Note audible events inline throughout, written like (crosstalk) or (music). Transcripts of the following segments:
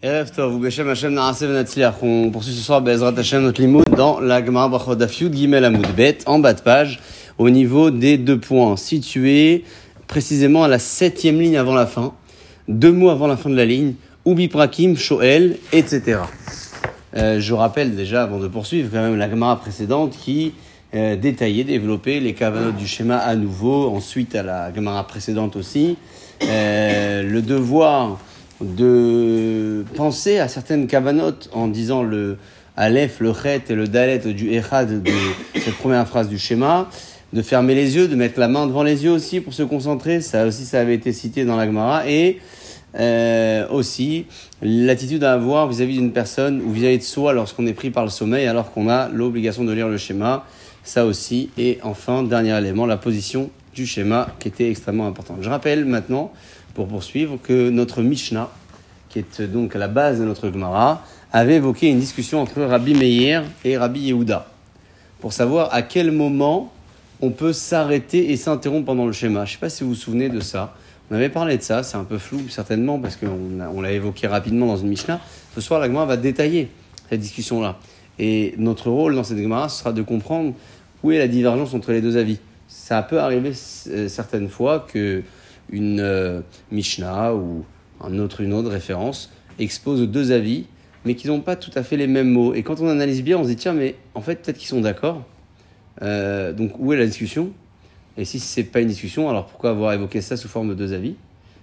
On poursuit ce soir Bezrat Hashem notre limoud dans la Gemara Brachot Dafyud Gimel Amoud Bet, en bas de page, au niveau des deux points, situés précisément à la septième ligne avant la fin, deux mots avant la fin de la ligne, Ubi Prakim, Shoel, etc. Euh, je rappelle déjà, avant de poursuivre, quand même la Gemara précédente qui euh, détaillait, développait les cavanotes du schéma à nouveau, ensuite à la Gemara précédente aussi, euh, le devoir de penser à certaines cavanotes en disant le Aleph, le Chet et le Dalet du Echad de cette première phrase du schéma, de fermer les yeux, de mettre la main devant les yeux aussi pour se concentrer, ça aussi ça avait été cité dans la Gemara, et euh, aussi l'attitude à avoir vis-à-vis d'une personne ou vis-à-vis de soi lorsqu'on est pris par le sommeil alors qu'on a l'obligation de lire le schéma, ça aussi, et enfin, dernier élément, la position du schéma qui était extrêmement importante. Je rappelle maintenant pour poursuivre, que notre Mishnah, qui est donc à la base de notre Gemara, avait évoqué une discussion entre Rabbi Meir et Rabbi Yehuda, pour savoir à quel moment on peut s'arrêter et s'interrompre pendant le schéma. Je ne sais pas si vous vous souvenez de ça. On avait parlé de ça, c'est un peu flou certainement, parce qu'on on l'a évoqué rapidement dans une Mishnah. Ce soir, la Gemara va détailler cette discussion-là. Et notre rôle dans cette Gemara, sera de comprendre où est la divergence entre les deux avis. Ça peut arriver certaines fois que une euh, Mishnah ou un autre, une autre référence expose deux avis, mais qui n'ont pas tout à fait les mêmes mots. Et quand on analyse bien, on se dit tiens, mais en fait, peut-être qu'ils sont d'accord. Euh, donc, où est la discussion? Et si ce n'est pas une discussion, alors pourquoi avoir évoqué ça sous forme de deux avis?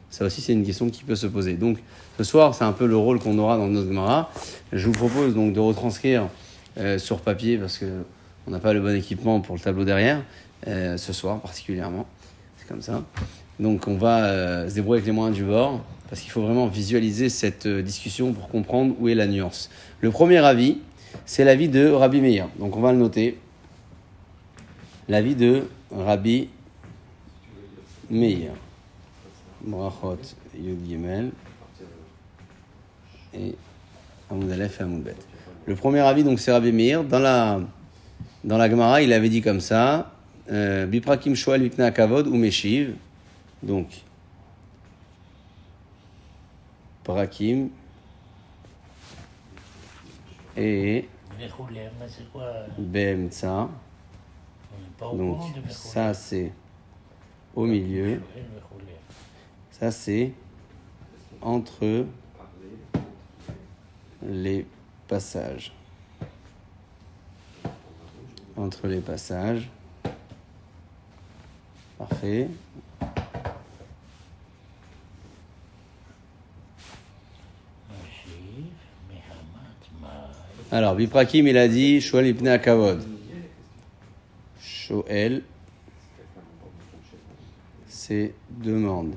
Ça aussi, c'est une question qui peut se poser. Donc, ce soir, c'est un peu le rôle qu'on aura dans notre Gemara. Je vous propose donc de retranscrire euh, sur papier, parce qu'on n'a pas le bon équipement pour le tableau derrière, ce soir particulièrement. C'est comme ça. Donc on va euh, se débrouiller avec les moyens du bord, parce qu'il faut vraiment visualiser cette euh, discussion pour comprendre où est la nuance. Le premier avis, c'est l'avis de Rabbi Meir. Donc on va le noter. L'avis de Rabbi Meir. Brachot Yud et Amoud Aleph. Le premier avis, donc, c'est Rabbi Meir. Dans la, dans la Gemara, il avait dit comme ça euh, Kavod ou Meshiv. Donc, Prakim et Bemtsa. Donc, ça c'est au milieu. Ça c'est entre les passages. Entre les passages. Parfait. Alors, Biprakim, il a dit Shoel Ipne Akavod. Shoel, c'est demande.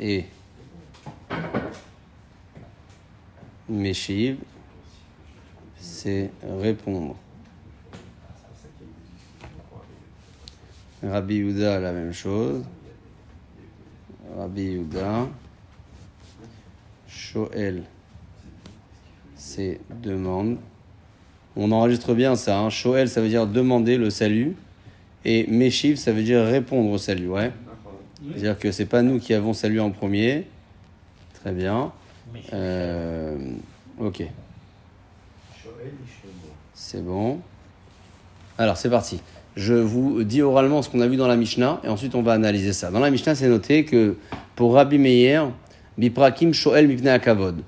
Et Meshiv, c'est répondre. Rabbi Yuda, la même chose. Rabbi Yuda. Shoel, c'est demande. On enregistre bien ça. Hein. Shoel, ça veut dire demander le salut. Et Meshiv, ça veut dire répondre au salut. Ouais. C'est-à-dire que c'est pas nous qui avons salué en premier. Très bien. Euh, ok. C'est bon. Alors, c'est parti. Je vous dis oralement ce qu'on a vu dans la Mishnah et ensuite on va analyser ça. Dans la Mishnah, c'est noté que pour Rabbi Meir, Biprakim Shoel Mipne Akavod.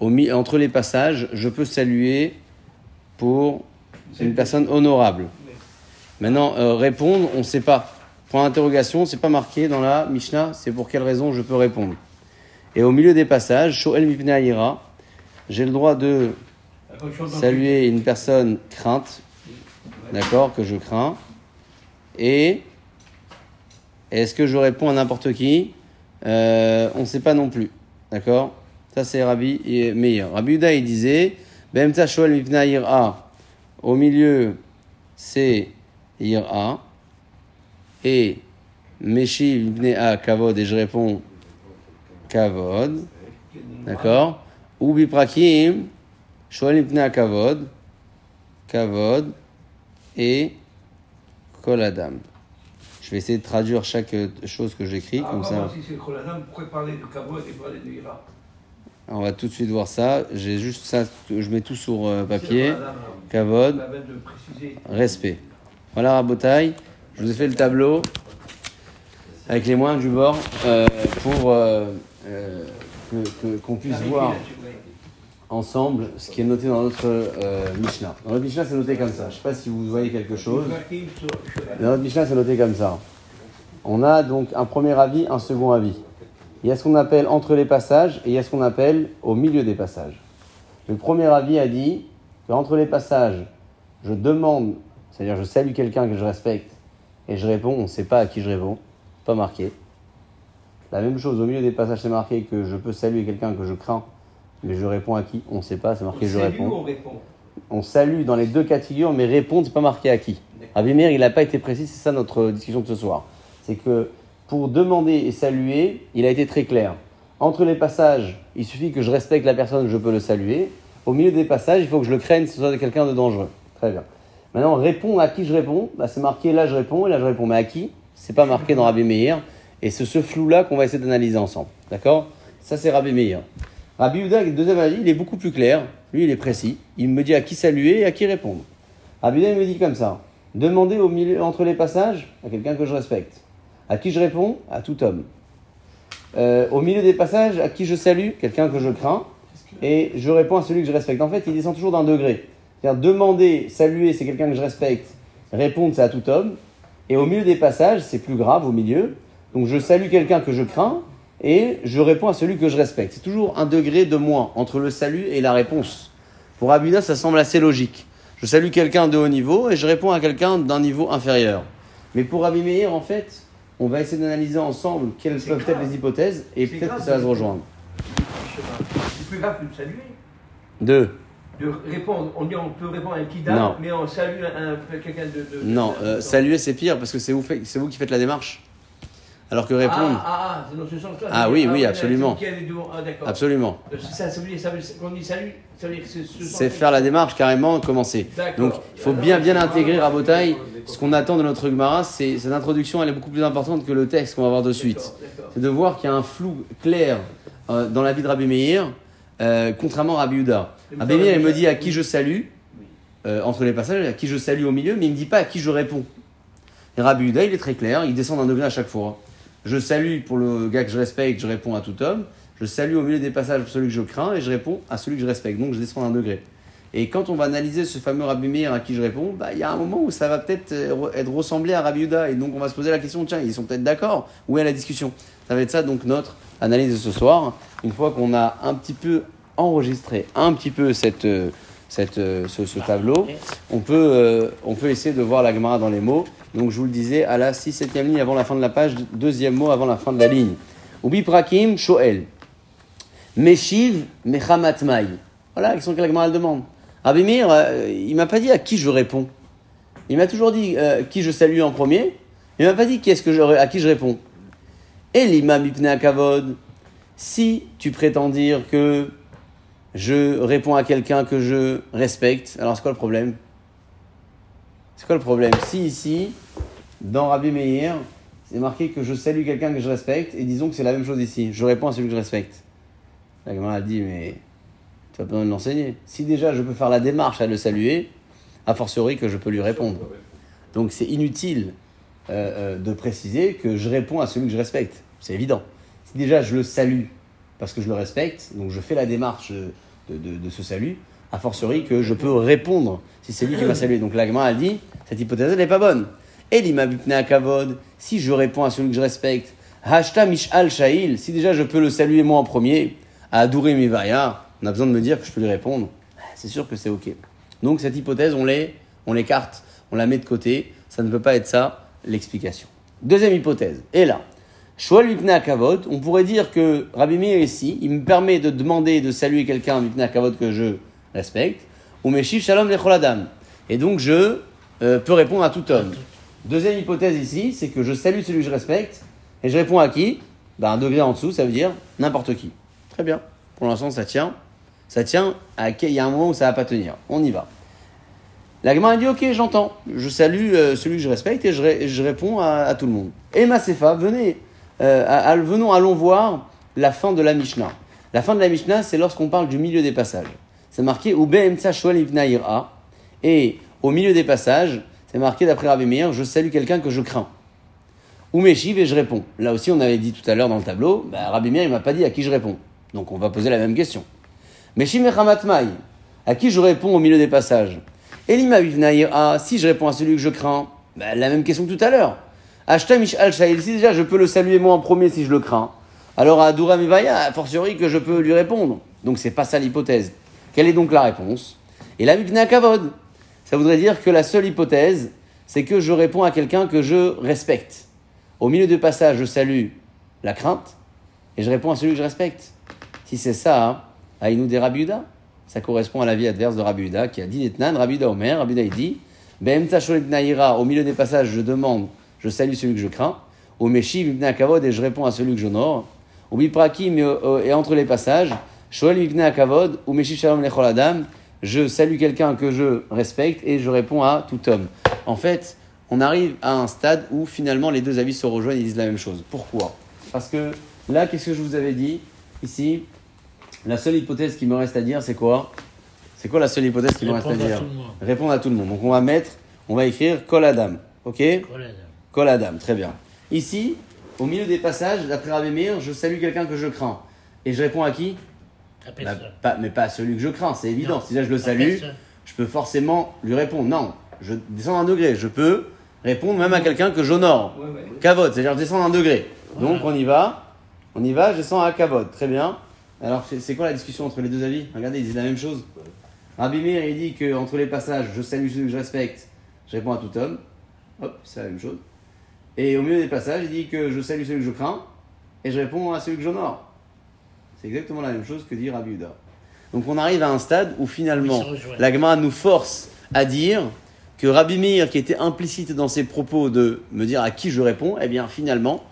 Entre les passages, je peux saluer pour une personne honorable. Maintenant, euh, répondre, on ne sait pas. Pour l'interrogation, c'est pas marqué dans la Mishnah, c'est pour quelle raison je peux répondre. Et au milieu des passages, Shoel Mipne Aïra, j'ai le droit de saluer une personne crainte, d'accord, que je crains. Et est-ce que je réponds à n'importe qui? Euh, On ne sait pas non plus, d'accord? Ça c'est Rabbi Meir. Rabbi Uda il disait, Bemta Shoel Mipna Ira, au milieu c'est Ira, et Meshi Mipnea Kavod, et je réponds Kavod, d'accord? Ou Biprakim, Shoel Mipnea Kavod, Kavod, et Koladam. Je vais essayer de traduire chaque chose que j'écris, Ah, comme ça. voir si c'est Choladam, pourquoi parler de Kavod et parler de Ira On va tout de suite voir ça. J'ai juste ça, je mets tout sur euh, papier. Kavod, respect. Voilà Rabotaille, je vous ai fait le tableau avec les moyens du bord euh, pour euh, euh, que- qu'on puisse voir ensemble ce qui est noté dans notre Mishnah. Dans notre Mishnah, c'est noté comme ça. Je ne sais pas si vous voyez quelque chose. Dans notre Mishnah, c'est noté comme ça. On a donc un premier avis, un second avis. Il y a ce qu'on appelle entre les passages et il y a ce qu'on appelle au milieu des passages. Le premier avis a dit qu'entre les passages, je demande, c'est-à-dire je salue quelqu'un que je respecte et je réponds, on ne sait pas à qui je réponds, pas marqué. La même chose au milieu des passages, c'est marqué que je peux saluer quelqu'un que je crains, mais je réponds à qui On ne sait pas, c'est marqué je Salut, réponds on répond? on salue dans les deux cas de figure, mais répondre, c'est pas marqué à qui. Rabbi Meir, il n'a pas été précis, c'est ça notre discussion de ce soir. C'est que pour demander et saluer, il a été très clair. Entre les passages, il suffit que je respecte la personne, je peux le saluer. Au milieu des passages, il faut que je le craigne, ce soit quelqu'un de dangereux. Très bien. Maintenant, répondre à qui je réponds, bah, c'est marqué là je réponds et là je réponds. Mais à qui? C'est pas marqué dans Rabbi Meir. Et c'est ce flou-là qu'on va essayer d'analyser ensemble. D'accord? Ça, c'est Rabbi Meir. Rabbi Yehuda, deuxième avis, il est beaucoup plus clair. Lui, il est précis. Il me dit à qui saluer et à qui répondre. Rabbi Yehuda, il me dit comme ça. Demander au milieu, entre les passages à quelqu'un que je respecte. À qui je réponds À tout homme. Euh, au milieu des passages, à qui je salue Quelqu'un que je crains. Et je réponds à celui que je respecte. En fait, il descend toujours d'un degré. C'est-à-dire demander, saluer, c'est quelqu'un que je respecte. Répondre, c'est à tout homme. Et au milieu des passages, c'est plus grave au milieu. Donc je salue quelqu'un que je crains et je réponds à celui que je respecte. C'est toujours un degré de moins entre le salut et la réponse. Pour Abuna, ça semble assez logique. Je salue quelqu'un de haut niveau et je réponds à quelqu'un d'un niveau inférieur. Mais pour Rabbi Meir, en fait, on va essayer d'analyser ensemble quelles peuvent grave. être les hypothèses et peut-être que ça va se rejoindre. C'est plus grave que de saluer. Deux. De répondre, on dit on peut répondre à un kidam, Non. mais on salue un, un- quelqu'un de, de- Non, de- euh, saluer c'est pire parce que c'est vous, c'est vous qui faites la démarche. Alors que répondre, Ah, ah, ah, c'est dans ce sens-là. Ah oui, oui, absolument. Ah, absolument. Ça, ça veut dire, ça veut dire- quand on dit salut, ça veut dire que c'est ce C'est sens- faire la démarche carrément, commencer. Donc il faut bien bien intégrer Rabotaille. Ce qu'on attend de notre Gemara, c'est cette introduction, elle est beaucoup plus importante que le texte qu'on va voir de suite. C'est de voir qu'il y a un flou clair euh, dans la vie de Rabbi Meir, euh, contrairement à Rabbi Yehuda. Rabbi Meir, il me dit à qui je salue, euh, entre les passages, à qui je salue au milieu, mais il ne me dit pas à qui je réponds. Et Rabbi Yehuda, il est très clair, il descend d'un degré à chaque fois. Je salue pour le gars que je respecte, je réponds à tout homme. Je salue au milieu des passages celui que je crains et je réponds à celui que je respecte. Donc je descends d'un degré. Et quand on va analyser ce fameux Rabbi Meir à qui je réponds, bah, il y a un moment où ça va peut-être euh, re- être ressemblé à Rabbi Yehuda. Et donc on va se poser la question, tiens, ils sont peut-être d'accord Où est la discussion? Ça va être ça donc notre analyse de ce soir. Une fois qu'on a un petit peu enregistré un petit peu cette, euh, cette, euh, ce, ce tableau, on peut, on peut essayer de voir la Gemara dans les mots. Donc je vous le disais, à la 6-7e ligne avant la fin de la page, deuxième mot avant la fin de la ligne. Ubi prakim shoel. Meshiv mechamat mai. Voilà, quest ce que la demande. Rabbi Meir, euh, il m'a pas dit à qui je réponds. Il m'a toujours dit euh, qui je salue en premier. Il m'a pas dit qui est-ce que je, à qui je réponds. Et l'imam ipne kavod. Si tu prétends dire que je réponds à quelqu'un que je respecte, alors c'est quoi le problème? C'est quoi le problème Si ici, dans Rabbi Meir, c'est marqué que je salue quelqu'un que je respecte, et disons que c'est la même chose ici, je réponds à celui que je respecte. La Gemara a dit, mais tu as pas besoin de l'enseigner. Si déjà je peux faire la démarche à le saluer, a fortiori que je peux lui répondre. Donc c'est inutile euh, euh, de préciser que je réponds à celui que je respecte. C'est évident. Si déjà je le salue parce que je le respecte, donc je fais la démarche de ce salut, a fortiori que je peux répondre si c'est lui qui m'a salué. Donc l'agma a dit, cette hypothèse n'est pas bonne. Et l'imabipne kavod, si je réponds à celui que je respecte, hashta mishal shail, si déjà je peux le saluer moi en premier, à mivaya, on a besoin de me dire que je peux lui répondre, c'est sûr que c'est ok. Donc cette hypothèse, on l'est, on l'écarte, on la met de côté, ça ne peut pas être ça l'explication. Deuxième hypothèse, et là, Shoal Mipna Kavod, on pourrait dire que Rabbi Meir ici, il me permet de demander de saluer quelqu'un Mipna Kavod que je respecte, ou Meshiv Shalom Lecholadam. Et donc je euh, peux répondre à tout homme. Deuxième hypothèse ici, c'est que je salue celui que je respecte, et je réponds à qui? Ben, Un degré en dessous, ça veut dire n'importe qui. Très bien. Pour l'instant, ça tient. Ça tient. À... Il y a un moment où ça va pas tenir. On y va. La Gemara dit Ok, j'entends. Je salue euh, celui que je respecte et je, ré- je réponds à, à tout le monde. Et Masefa, venez, euh, à- à- venons, allons voir la fin de la Mishnah. La fin de la Mishnah, c'est lorsqu'on parle du milieu des passages. C'est marqué. Et au milieu des passages, c'est marqué d'après Rabbi Meir Je salue quelqu'un que je crains. Ou Meshiv et je réponds. Là aussi, on avait dit tout à l'heure dans le tableau bah, Rabbi Meir, il m'a pas dit à qui je réponds. Donc on va poser la même question. Meshiv et à qui je réponds au milieu des passages Elima Ira, si je réponds à celui que je crains, bah, la même question que tout à l'heure. Ashta Mishal Shail, si déjà je peux le saluer moi en premier si je le crains, alors à Adura Mivaya, a fortiori que je peux lui répondre. Donc c'est pas ça l'hypothèse. Quelle est donc la réponse? Et la Mipna Kavod, ça voudrait dire que la seule hypothèse, c'est que je réponds à quelqu'un que je respecte. Au milieu de passage, je salue la crainte et je réponds à celui que je respecte. Si c'est ça, hein, Aïnou des Rabiuda, ça correspond à la vie adverse de Rabiuda qui a dit Netnan, Rabiuda Omer, Rabiuda il dit au milieu des passages, je demande, je salue celui que je crains. Au Meshiv ibn Akavod et je réponds à celui que j'honore. Au Biprakim et, euh, et entre les passages, Akavod, ou Shalom je salue quelqu'un que je respecte et je réponds à tout homme. En fait, on arrive à un stade où finalement les deux avis se rejoignent et disent la même chose. Pourquoi? Parce que là, qu'est-ce que je vous avais dit? Ici La seule hypothèse qui me reste à dire, c'est quoi? C'est quoi la seule hypothèse qui me reste à dire. Répondre à tout le monde. Donc on va mettre, on va écrire Kol Adam. Ok? Kol Adam, très bien. Ici, au milieu des passages, d'après Rabbi Meir, je salue quelqu'un que je crains. Et je réponds à qui? Bah, pas, Mais pas à celui que je crains, c'est évident. Non, si là je le salue, je peux forcément lui répondre. Non, je descends d'un degré. Je peux répondre même à quelqu'un que j'honore. Ouais, c'est-à-dire je descends d'un degré. Donc on y va, on y va, je descends à Kavod. Très bien. Alors c'est c'est quoi la discussion entre les deux avis? Regardez, ils disent la même chose. Rabbi Meir, il dit que entre les passages, je salue celui que je respecte, je réponds à tout homme. Hop, c'est la même chose. Et au milieu des passages, il dit que je salue celui que je crains et je réponds à celui que j'honore. C'est exactement la même chose que dit Rabbi Uda. Donc on arrive à un stade où finalement la Gemara nous force à dire que Rabbi Meir, qui était implicite dans ses propos de me dire à qui je réponds, eh bien finalement,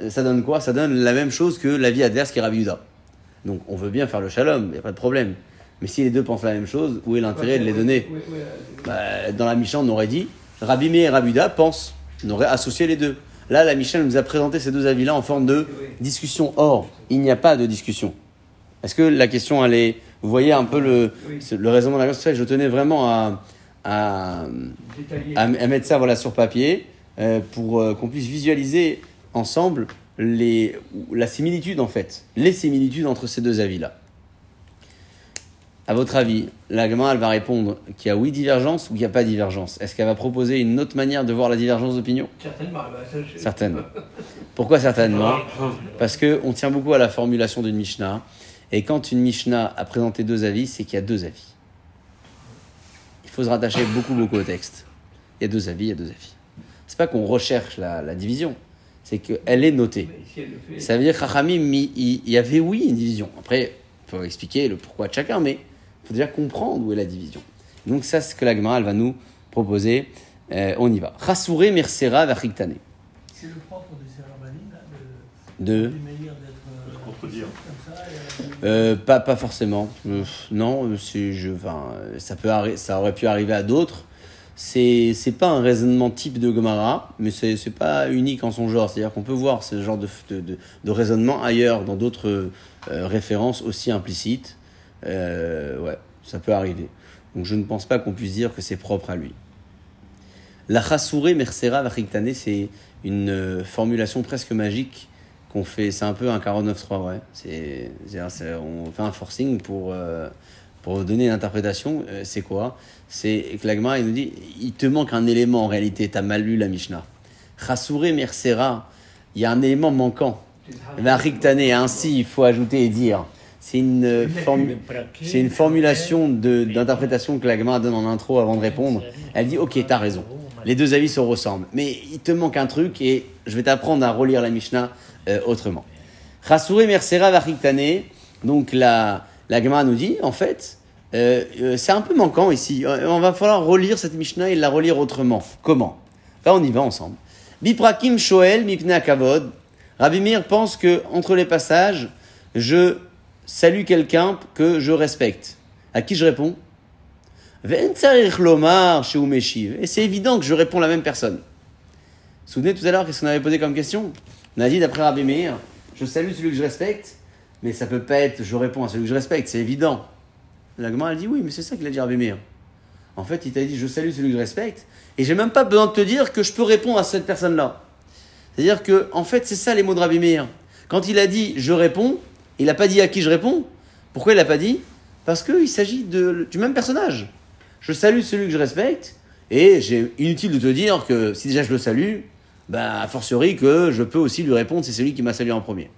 euh, ça donne quoi? Ça donne la même chose que l'avis adverse qui est Rabbi Uda. Donc on veut bien faire le shalom, il n'y a pas de problème. Mais si les deux pensent la même chose, où est l'intérêt de les donner? Ouais, ouais, Bah, Dans la Mishnah, on aurait dit Rabbi Meir et Rabbi Uda pensent. On aurait associé les deux. Là, la Mishnah nous a présenté ces deux avis-là en forme de discussion. Or, il n'y a pas de discussion. Est-ce que la question, elle est. Vous voyez un peu le, le raisonnement de la question je tenais vraiment à, à, à mettre ça voilà, sur papier euh, pour euh, qu'on puisse visualiser ensemble les, la similitude, en fait. Les similitudes entre ces deux avis-là. À votre avis, la Gemara, elle va répondre qu'il y a oui divergence ou qu'il n'y a pas divergence? Est-ce qu'elle va proposer une autre manière de voir la divergence d'opinion? Certainement. bah, je- Certainement. Pourquoi certainement? Parce qu'on tient beaucoup à la formulation d'une Mishnah. Et quand une Mishnah a présenté deux avis, c'est qu'il y a deux avis. Il faut se rattacher beaucoup, beaucoup au texte. Il y a deux avis, il y a deux avis. C'est pas qu'on recherche la, la division, c'est qu'elle est notée. Si fait. Ça veut dire que Chachamim, il, y avait oui une division. Après, il faut expliquer le pourquoi de chacun, mais faut déjà comprendre où est la division. Donc ça, c'est ce que la Gemara, elle va nous proposer. Euh, on y va. Chassouré Mersera Vachiktane. C'est le propre de ces là, De... de, euh, euh, Euh, pas, pas forcément. Euh, non, je, enfin, ça, peut ça aurait pu arriver à d'autres. C'est, c'est pas un raisonnement type de Gomara, mais c'est, c'est pas unique en son genre. C'est-à-dire qu'on peut voir ce genre de, de, de- de raisonnement ailleurs, dans d'autres euh, références aussi implicites. Euh, ouais, ça peut arriver. Donc je ne pense pas qu'on puisse dire que c'est propre à lui. La chassouré mersera vachiktane, c'est une euh, formulation presque magique qu'on fait. C'est un peu un 49.3, ouais. C'est, on fait un forcing pour, euh, pour donner une interprétation. Euh, c'est quoi? C'est que la Gemara, il nous dit il te manque un élément en réalité, tu as mal lu la Mishnah. Chassouré mersera, il y a un élément manquant. Vachiktane, ainsi, il faut ajouter et dire. C'est une, euh, formu- une formulation d'interprétation que la Gemara donne en intro avant de répondre. Elle dit Ok, t'as raison. Les deux avis se ressemblent. Mais il te manque un truc et je vais t'apprendre à relire la Mishnah euh, autrement. Vachiktane. Donc la, la Gemara nous dit En fait, euh, euh, c'est un peu manquant ici. On va falloir relire cette Mishnah et la relire autrement. Comment? Là, on y va ensemble. Biprakim Shoel Mipna Kavod. Rabbi Meir pense que entre les passages, je salue quelqu'un que je respecte. À qui je réponds? Et c'est évident que je réponds à la même personne. Souvenez tout à l'heure, qu'est-ce qu'on avait posé comme question? On a dit, d'après Rabbi Meir, je salue celui que je respecte, mais ça peut pas être je réponds à celui que je respecte, c'est évident. La Gemara, elle dit oui, mais c'est ça qu'il a dit Rabbi Meir. En fait, il t'a dit je salue celui que je respecte, et j'ai même pas besoin de te dire que je peux répondre à cette personne-là. C'est-à-dire que, en fait, c'est ça les mots de Rabbi Meir. Quand il a dit je réponds, il n'a pas dit à qui je réponds. Pourquoi il l'a pas dit? Parce qu'il s'agit de- du même personnage. Je salue celui que je respecte, et j'ai inutile de te dire que si déjà je le salue, ben, a fortiori que je peux aussi lui répondre, c'est celui qui m'a salué en premier.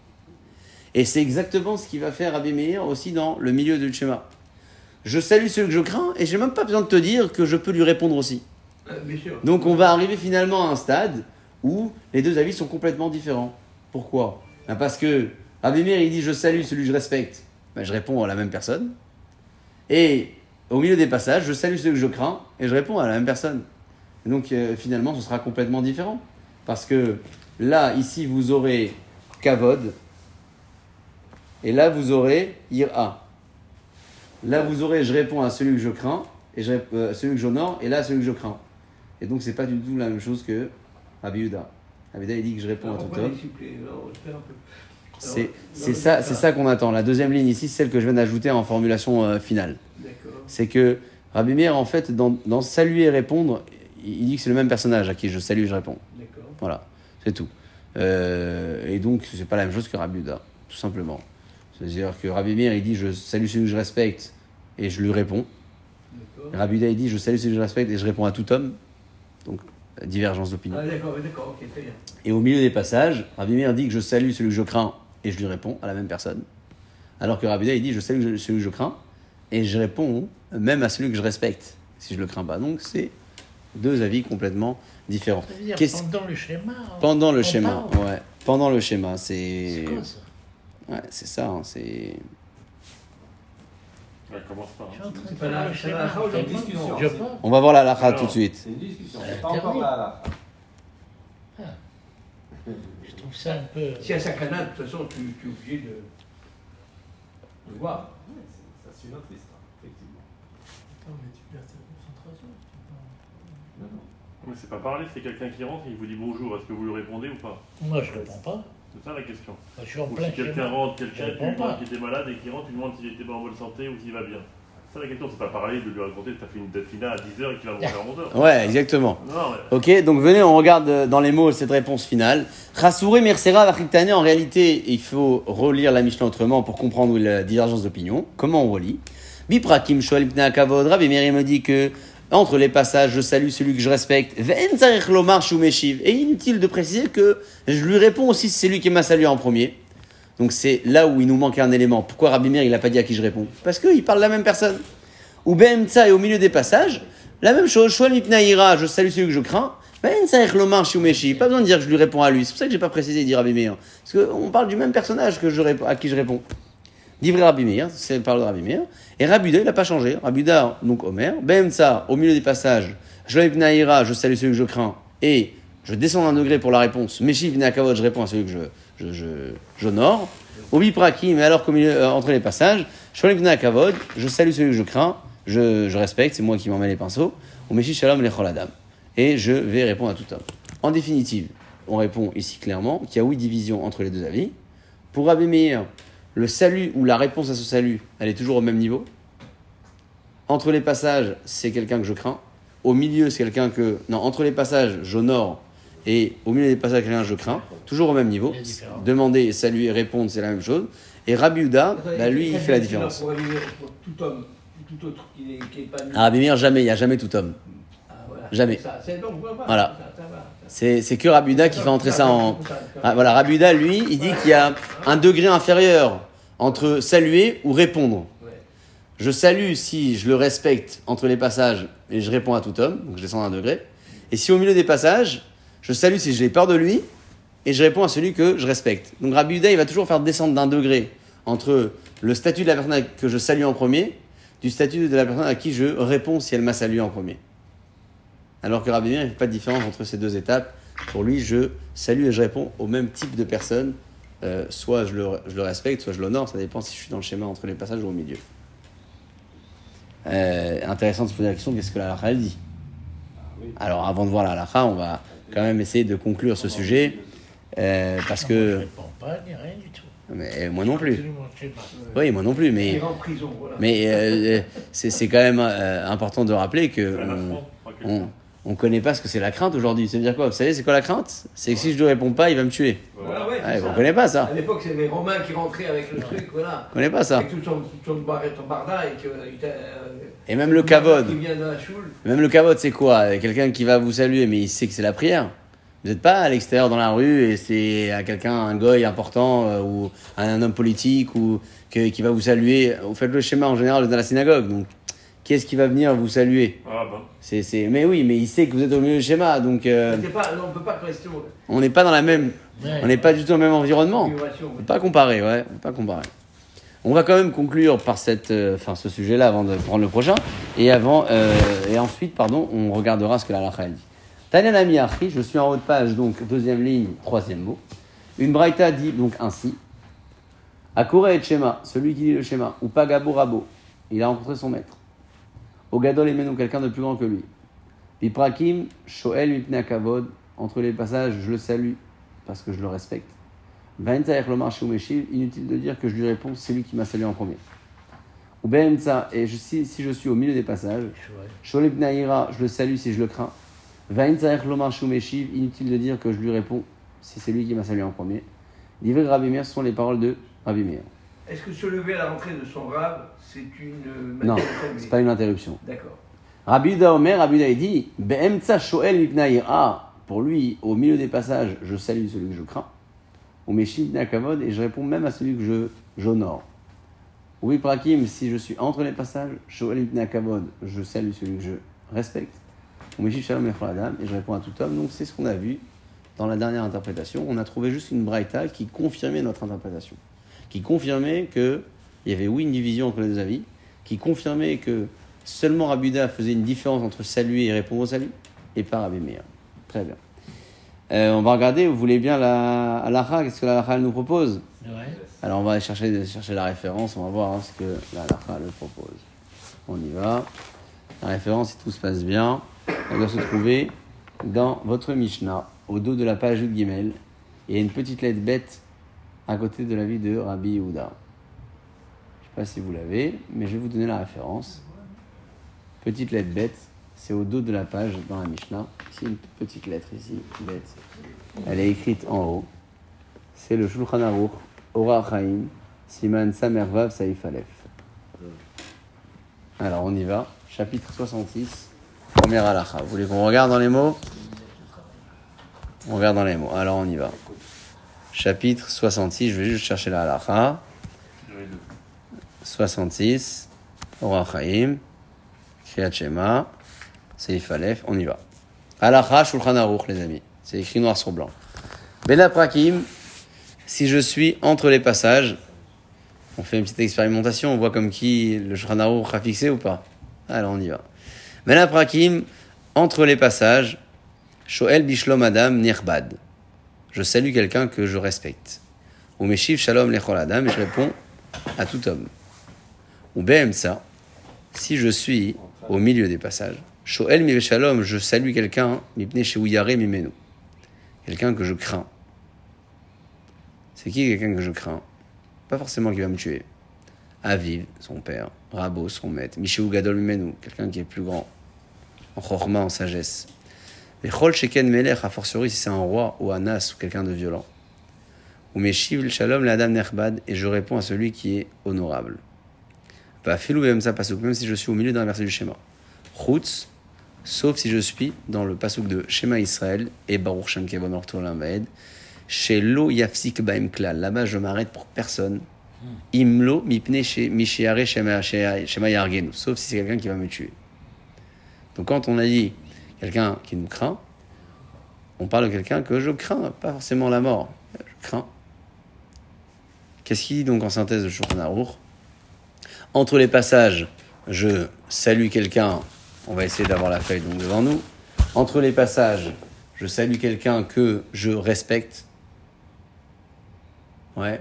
Et c'est exactement ce qu'il va faire Rabbi Meir aussi dans le milieu du schéma. Je salue celui que je crains, et j'ai même pas besoin de te dire que je peux lui répondre aussi. Euh. Donc on va arriver finalement à un stade où les deux avis sont complètement différents. Pourquoi? Ben Parce que Rabbi Meir, il dit je salue celui que je respecte, ben, je réponds à la même personne. Et au milieu des passages, je salue celui que je crains et je réponds à la même personne. Et donc euh, finalement, ce sera complètement différent. Parce que là, ici, vous aurez Kavod, et là, vous aurez Ira. Là, vous aurez je réponds à celui que je crains, et je, euh, celui que j'honore, et là, celui que je crains. Et donc, c'est pas du tout la même chose que. Rabbi Yehuda, il dit que je réponds à tout pourquoi homme. C'est ça, ça qu'on attend. La deuxième ligne ici, celle que je viens d'ajouter en formulation euh, finale. C'est que Rabbi Meir, en fait, dans, dans saluer et répondre, il dit que c'est le même personnage à qui je salue et je réponds. Voilà, c'est tout. Euh, et donc, c'est pas la même chose que Rabbi Yehuda, tout simplement. C'est-à-dire que Rabbi Meir, il dit je salue celui que je respecte et je lui réponds. Rabbi Yehuda, il dit je salue celui que je respecte et je réponds à tout homme. Donc, divergence d'opinion. Ah. Et au milieu des passages, Rabbi Meir dit que je salue celui que je crains et je lui réponds à la même personne. Alors que Rabbi il dit je salue celui que je crains et je réponds même à celui que je respecte si je le crains pas. Donc c'est deux avis complètement différents. Ça veut dire Qu'est-ce- pendant le schéma. Pendant le schéma, parle. ouais. Pendant le schéma, c'est. C'est quoi ça? Ouais, c'est ça, hein, c'est. Ouais, commence. Je suis en train de faire la- le schéma. la la Je. On va voir la lacha tout de suite. C'est une discussion, C'est c'est pas encore interdit. là, là. Je trouve ça un peu. Si à Sakana, de toute façon, tu, tu es obligé de, de voir. Ouais, c'est- Ça, c'est une autre histoire, effectivement. Attends, mais tu perds ta concentration. Non, non. Mais c'est pas parler, c'est quelqu'un qui rentre et il vous dit bonjour, est-ce que vous lui répondez ou pas? Moi, je réponds pas. C'est ça la question. Moi, je suis en Ou plein si quelqu'un rentre, quelqu'un qui était malade et qui rentre, tu lui demandes s'il était pas en bonne santé ou s'il va bien. C'est ça la question, c'est pas parler de lui raconter que t'as fait une date finale à 10h et qu'il va manger à 11h. Ouais, exactement. Non, mais Ok, donc venez, on regarde euh, dans les mots cette réponse finale. Rassouré Mersera Vachiktane, en réalité, il faut relire la Mishnah autrement pour comprendre la divergence d'opinion. Comment on relit? Biprakim Shoel Kavod, Rabbi me dit que entre les passages, je salue celui que je respecte. Et inutile de préciser que je lui réponds aussi si c'est lui qui m'a salué en premier. Donc c'est là où il nous manque un élément. Pourquoi Rabbi Meir il n'a pas dit à qui je réponds? Parce qu'il parle de la même personne. Ou Be'emtsa et au milieu des passages, la même chose. Je salue celui que je crains. Ben. Pas besoin de dire que je lui réponds à lui. C'est pour ça que j'ai pas précisé dit Rabbi Meir. Parce qu'on parle du même personnage que je à qui je réponds. Divrei Rabbi Meir, c'est parle de Rabbi Meir. Et Rabbi il n'a pas changé. Rabbi donc Omer. Be'emtsa, au milieu des passages, je salue celui que je crains. Et je descends d'un degré pour la réponse. Meshi je réponds à celui que je, j'honore. Obi Praki, mais alors euh, entre les passages, Vnakavod, je salue celui que je crains, je, respecte, c'est moi qui m'en mets les pinceaux. Ou Meshi Shalom Lechol Adam. Et je vais répondre à tout homme. En définitive, on répond ici clairement qu'il y a oui division entre les deux avis. Pour Rabbi Meir, le salut ou la réponse à ce salut, elle est toujours au même niveau. Entre les passages, c'est quelqu'un que je crains. Au milieu, c'est quelqu'un que. Non, entre les passages, j'honore. Et au milieu des passages, quelqu'un que je crains. Toujours au même niveau. Demander, saluer, répondre, c'est la même chose. Et Rabbi bah, lui, il fait la différence. Pour, tout homme, tout autre qui n'est qui est pas À Rabbi Meir, jamais, il n'y a jamais tout homme. Ah, voilà. jamais. Ça, voilà. C'est c'est que Rabbi Uda qui fait entrer ça en. Ah, voilà, Rabbi Uda, lui, il dit qu'il y a un degré inférieur entre saluer ou répondre. Je salue si je le respecte entre les passages et je réponds à tout homme, donc je descends d'un degré. Et si au milieu des passages, je salue si j'ai peur de lui et je réponds à celui que je respecte. Donc Rabbi Uda, il va toujours faire descendre d'un degré entre le statut de la personne que je salue en premier du statut de la personne à qui je réponds si elle m'a salué en premier. Alors que Rabbi Meir, il ne fait pas de différence entre ces deux étapes. Pour lui, je salue et je réponds au même type de personne. Euh, soit je le, je le respecte, soit je l'honore. Ça dépend si je suis dans le schéma entre les passages ou au milieu. euh, intéressant de se poser la question qu'est-ce que la halakha dit? Ah oui. Alors avant de voir la halakha, on va quand même essayer de conclure ce sujet euh, parce que. réponds pas, ni rien du tout. Mais moi non plus. Oui, moi non plus, mais. Mais euh, c'est c'est quand même euh, important de rappeler que on, on, on connaît pas ce que c'est la crainte aujourd'hui. Ça veut dire quoi Vous savez, c'est quoi la crainte C'est que si je ne réponds pas, il va me tuer. Voilà, ouais, Ouais, ça. connaissez pas ça À l'époque, c'est les Romains qui rentraient avec le truc, voilà. Vous connaissez pas ça Avec tout barda et que. euh, même le kavod. Qui vient de la choule. Même le kavod, c'est quoi Quelqu'un qui va vous saluer, mais il sait que c'est la prière. Vous n'êtes pas à l'extérieur dans la rue et c'est à quelqu'un, un goy important euh, ou un homme politique ou que- qui va vous saluer. Vous faites le schéma en général dans la synagogue. Donc, qu'est-ce qui va venir vous saluer Ah ben, c'est, c'est... Mais oui, mais il sait que vous êtes au milieu du schéma. Donc, euh, C'était pas, non, on ne peut pas rester on n'est pas dans la même. Ouais. On n'est pas du tout dans le même environnement. On peut pas comparer, ouais, on peut pas comparer. On va quand même conclure par cette, euh, enfin, ce sujet-là avant de prendre le prochain. Et, avant, euh, et ensuite, pardon, on regardera ce que la halakha elle dit. Tanya Nami Achi, je suis en haut de page, donc deuxième ligne, troisième mot. Une braïta dit donc ainsi Akure et Shema, celui qui lit le schéma, ou Pagabo Rabo, il a rencontré son maître. Ogadol Emenu, quelqu'un de plus grand que lui. Piprakim, Shoel Kavod, entre les passages, je le salue parce que je le respecte. Inutile de dire que je lui réponds, c'est lui qui m'a salué en premier. Ou et si, je suis au milieu des passages, Naïra, je le salue si je le crains. Inutile de dire que je lui réponds, si c'est lui qui m'a salué en premier. Livré Rabbi Meir, ce sont les paroles de Rabbi Meir. Est-ce que se lever à la rentrée de son rave, c'est une. euh, Non, c'est pas une interruption. D'accord. Rabbi Yuda Omer, Rabbi il dit Be'emtsa Shoel Ah, pour lui, au milieu des passages, je salue celui que je crains. Ou Meshim Kavod, et je réponds même à celui que je j'honore. Oui, Prakim, si je suis entre les passages, Shoel Kavod, je salue celui que je respecte. Ou Meshim Shalom Lechol Adam, et je réponds à tout homme. Donc c'est ce qu'on a vu dans la dernière interprétation. On a trouvé juste une braïta qui confirmait notre interprétation. Qui confirmait qu'il y avait, oui, une division entre les deux avis, qui confirmait que seulement Rabbi faisait une différence entre saluer et répondre au salut, et pas Rabbi Meir. Très bien. Euh, on va regarder, vous voulez bien la halakha, qu'est-ce que la halakha nous propose? Ouais. Alors on va aller chercher, chercher la référence, on va voir hein, ce que la halakha le propose. On y va. La référence, si tout se passe bien, elle doit se trouver dans votre Mishnah, au dos de la page Yud Gimel. Il y a une petite lettre bête à côté de la vie de Rabbi Yehuda. Je sais pas si vous l'avez, mais je vais vous donner la référence. Petite lettre bête, c'est au dos de la page dans la Mishnah. Ici, une petite lettre ici, bête. Elle est écrite en haut. C'est le Shulchan Aruch, Ora Chaim, Siman Samervav Saif Aleph. Alors on y va. Chapitre 66, première halakha. Vous voulez qu'on regarde dans les mots? On regarde dans les mots. Alors on y va. Chapitre 66, je vais juste chercher la halakha. je dirais deux. 66, Ora Chaim, Kriyat Shema, Seif Aleph, on y va. Halakha Shulchan Aruch, les amis. C'est écrit noir sur blanc. Ben Prakim, si je suis entre les passages, on fait une petite expérimentation, on voit comme qui le Shulchan a fixé ou pas. Alors on y va. Ben Prakim, entre les passages, Shoel Bishlom Adam Nirbad. Je salue quelqu'un que je respecte. Ou Meshiv Shalom Lechol Adam, et je réponds à tout homme. Ou ça, si je suis au milieu des passages, Shoel mi shalom, je salue quelqu'un, mipne sheuyare mimenu. Quelqu'un que je crains. C'est qui quelqu'un que je crains? Pas forcément qui va me tuer. Aviv, son père. Rabo, son maître. Misheu gadol mimenu, quelqu'un qui est plus grand. En chorma, en sagesse. Et chol sheken melech, a fortiori si c'est un roi ou un as ou quelqu'un de violent. Ou meshiv shalom la dame et je réponds à celui qui est honorable. Pas filou même ça pasuk, même si je suis au milieu d'un verset du schéma. Chutz, sauf si je suis dans le pasuk de Shema Israël et Baruch Shem Kevon Orto Lamed. Chez Lo Yafsik Baim Klal. Là-bas, je m'arrête pour personne. Imlo Mipne Mishiare Shema Yargenu. Sauf si c'est quelqu'un qui va me tuer. Donc quand on a dit quelqu'un qui nous craint, on parle de quelqu'un que je crains, pas forcément la mort. Je crains. Qu'est-ce qu'il dit donc en synthèse de Shulchan Entre les passages, je salue quelqu'un, on va essayer d'avoir la feuille donc devant nous. Entre les passages, je salue quelqu'un que je respecte. Ouais.